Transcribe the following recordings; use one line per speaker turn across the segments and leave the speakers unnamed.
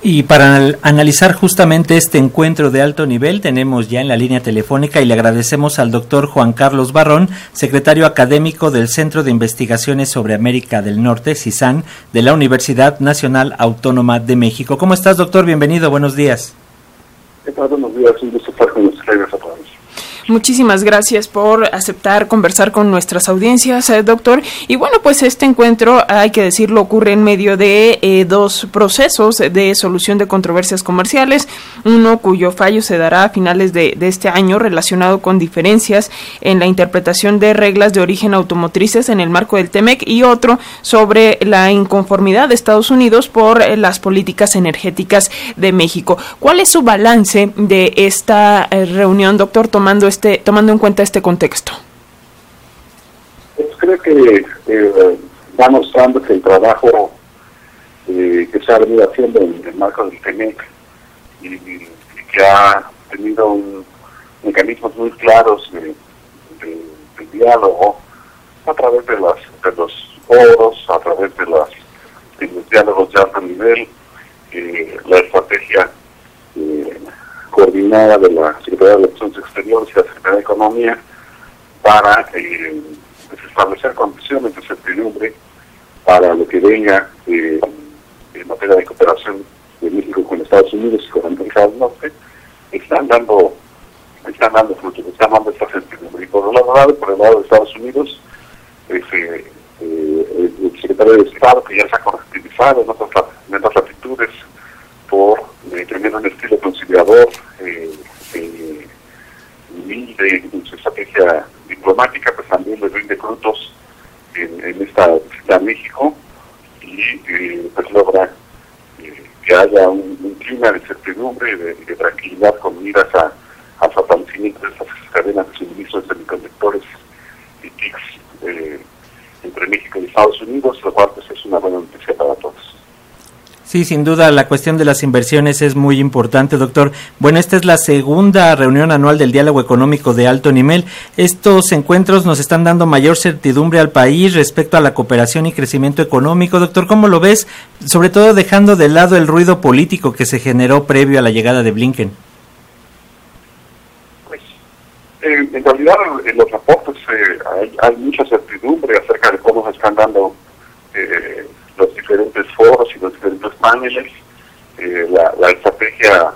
Y para analizar justamente este encuentro de alto nivel, tenemos ya en la línea telefónica y le agradecemos al doctor Juan Carlos Barrón, secretario académico del Centro de Investigaciones sobre América del Norte, CISAN, de la Universidad Nacional Autónoma de México. ¿Cómo estás, doctor? Bienvenido, buenos días.
Buenos días, un gusto estar con ustedes.
Muchísimas gracias por aceptar conversar con nuestras audiencias, eh, doctor. Y bueno, pues este encuentro, hay que decirlo, ocurre en medio de eh, dos procesos de solución de controversias comerciales, uno cuyo fallo se dará a finales de, este año relacionado con diferencias en la interpretación de reglas de origen automotrices en el marco del TEMEC y otro sobre la inconformidad de Estados Unidos por eh, las políticas energéticas de México. ¿Cuál es su balance de esta reunión, doctor, tomando este este, tomando en cuenta este contexto?
Pues creo que eh, va mostrando que el trabajo eh, que se ha venido haciendo en el marco del TEMEC y, que ha tenido mecanismos muy claros de, diálogo a través de, los foros, a través de, los diálogos de alto nivel, eh, la estrategia coordinada de la Secretaría de Relaciones Exteriores y la Secretaría de Economía para eh, pues, establecer condiciones de certidumbre para lo que venga eh, en materia de cooperación de México con Estados Unidos y con América del Norte, están dando están dando frutos, están dando esta certidumbre. Y por el lado, por el lado de Estados Unidos, pues, eh, el secretario de Estado, que ya se ha correctivizado en otras, en latitudes, por tener un estilo conciliador, eh, eh, en su estrategia diplomática, pues también le rinde frutos en, esta visita a México y eh, pues logra eh, que haya un, clima de certidumbre y de, tranquilidad con miras a, a fortalecimiento de estas cadenas de suministro de semiconductores y TICs eh, entre México y Estados Unidos, lo cual pues, es una buena noticia para todos.
Sí, sin duda la cuestión de las inversiones es muy importante, doctor. Bueno, esta es la segunda reunión anual del diálogo económico de alto nivel. Estos encuentros nos están dando mayor certidumbre al país respecto a la cooperación y crecimiento económico. Doctor, ¿cómo lo ves? Sobre todo dejando de lado el ruido político que se generó previo a la llegada de Blinken.
Pues, en realidad, los reportes eh, hay, mucha certidumbre acerca de cómo se están dando eh, los diferentes foros y los diferentes paneles, eh, la, estrategia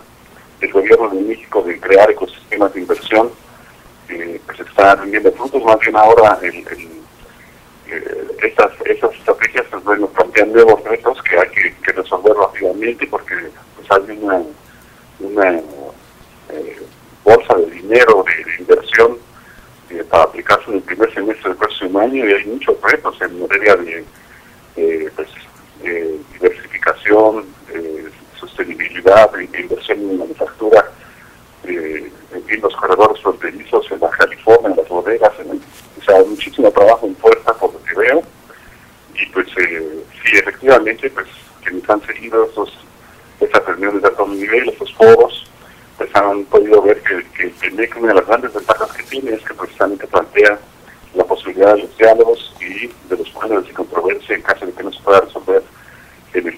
del gobierno de México de crear ecosistemas de inversión, eh, pues está rindiendo frutos, más bien ahora el, eh, estas, esas estrategias pues, bueno, plantean nuevos retos que hay que, resolver rápidamente porque pues, hay una, una bolsa de dinero, de, inversión para aplicarse en el primer semestre del próximo año y hay muchos retos en materia de eh, eh, eh, sostenibilidad, inversión en manufactura, en los corredores fronterizos, en la California, en las bodegas, o sea, muchísimo trabajo en fuerza por lo que veo. Y pues sí, efectivamente, pues quienes han seguido esos, estas reuniones de alto nivel, esos foros, pues han podido ver que, que, que una de las grandes ventajas que tiene es que precisamente plantea la posibilidad de los diálogos y de los paneles de controversia en caso de que no se pueda resolver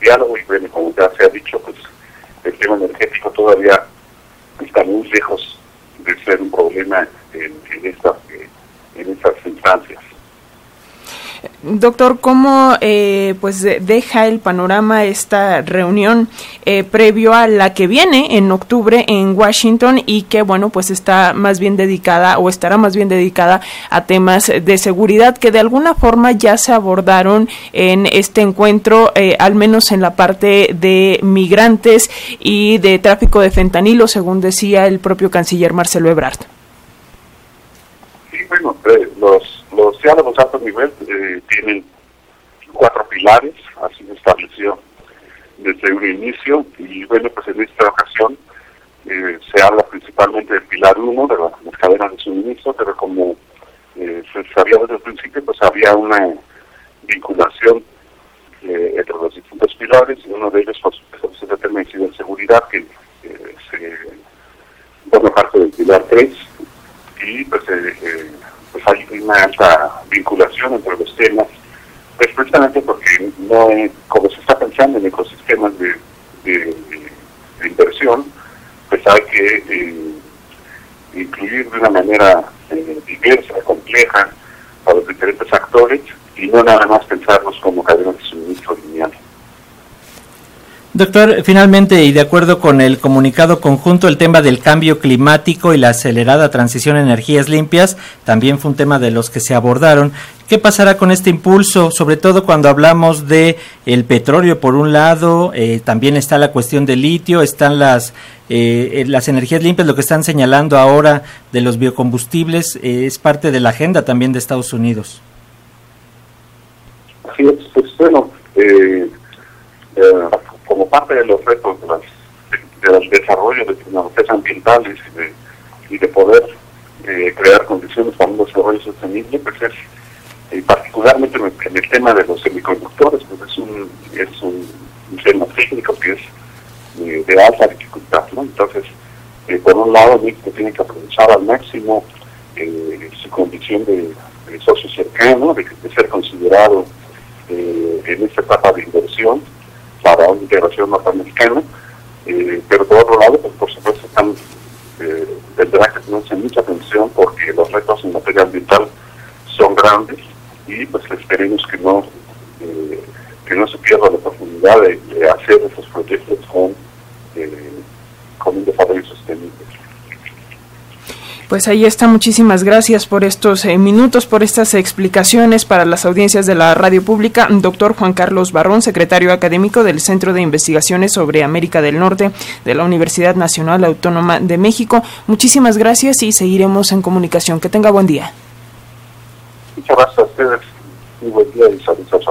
diálogo. Y bueno, como ya se ha dicho, pues el tema energético todavía está muy lejos de ser un problema en, en, estas, en estas instancias.
Doctor, ¿cómo eh, pues deja el panorama esta reunión eh, previo a la que viene en octubre en Washington y que bueno pues está más bien dedicada o estará más bien dedicada a temas de seguridad que de alguna forma ya se abordaron en este encuentro, eh, al menos en la parte de migrantes y de tráfico de fentanilo, según decía el propio canciller Marcelo Ebrard?
Sí, bueno, los los diálogos de alto nivel eh, tienen cuatro pilares, así se estableció desde un inicio, y bueno, pues en esta ocasión eh, se habla principalmente del pilar 1 de las cadenas de suministro, pero como eh, se sabía desde el principio, pues había una vinculación entre los distintos pilares, y uno de ellos, por supuesto, es el tema de seguridad, que se forma parte del pilar 3, y pues pues hay una alta vinculación entre los temas, pues precisamente porque no, como se está pensando en ecosistemas de, de, inversión, pues hay que incluir de una manera diversa, compleja, a los diferentes actores y no nada más pensarnos como cadenas de suministro lineal.
Doctor, finalmente y de acuerdo con el comunicado conjunto, el tema del cambio climático y la acelerada transición a energías limpias también fue un tema de los que se abordaron. ¿Qué pasará con este impulso, sobre todo cuando hablamos de el petróleo por un lado, eh, también está la cuestión del litio, están las eh, eh, las energías limpias, lo que están señalando ahora de los biocombustibles es parte de la agenda también de Estados Unidos.
Así es, pues bueno. Eh, como parte de los retos del desarrollo de tecnologías ambientales y de, poder eh, crear condiciones para un desarrollo sostenible, pues es, eh, particularmente en el tema de los semiconductores, pues es un, es un, tema técnico que es eh, de alta dificultad, ¿no? Entonces, por un lado, México tiene que aprovechar al máximo su condición de, socio cercano, de, de ser considerado en esta etapa de inversión, para una integración norteamericana, eh, pero por otro lado, pues por supuesto están, eh, tendrá que tenerse mucha atención porque los retos en materia ambiental son grandes y pues esperemos que no eh, que no se pierda la oportunidad de, hacer esos proyectos con, eh, con un.
Pues ahí está, muchísimas gracias por estos eh, minutos, por estas explicaciones para las audiencias de la radio pública. Doctor Juan Carlos Barrón, secretario académico del Centro de Investigaciones sobre América del Norte de la Universidad Nacional Autónoma de México. Muchísimas gracias y seguiremos en comunicación. Que tenga buen día.
Muchas gracias a ustedes. Muy buen día y saludos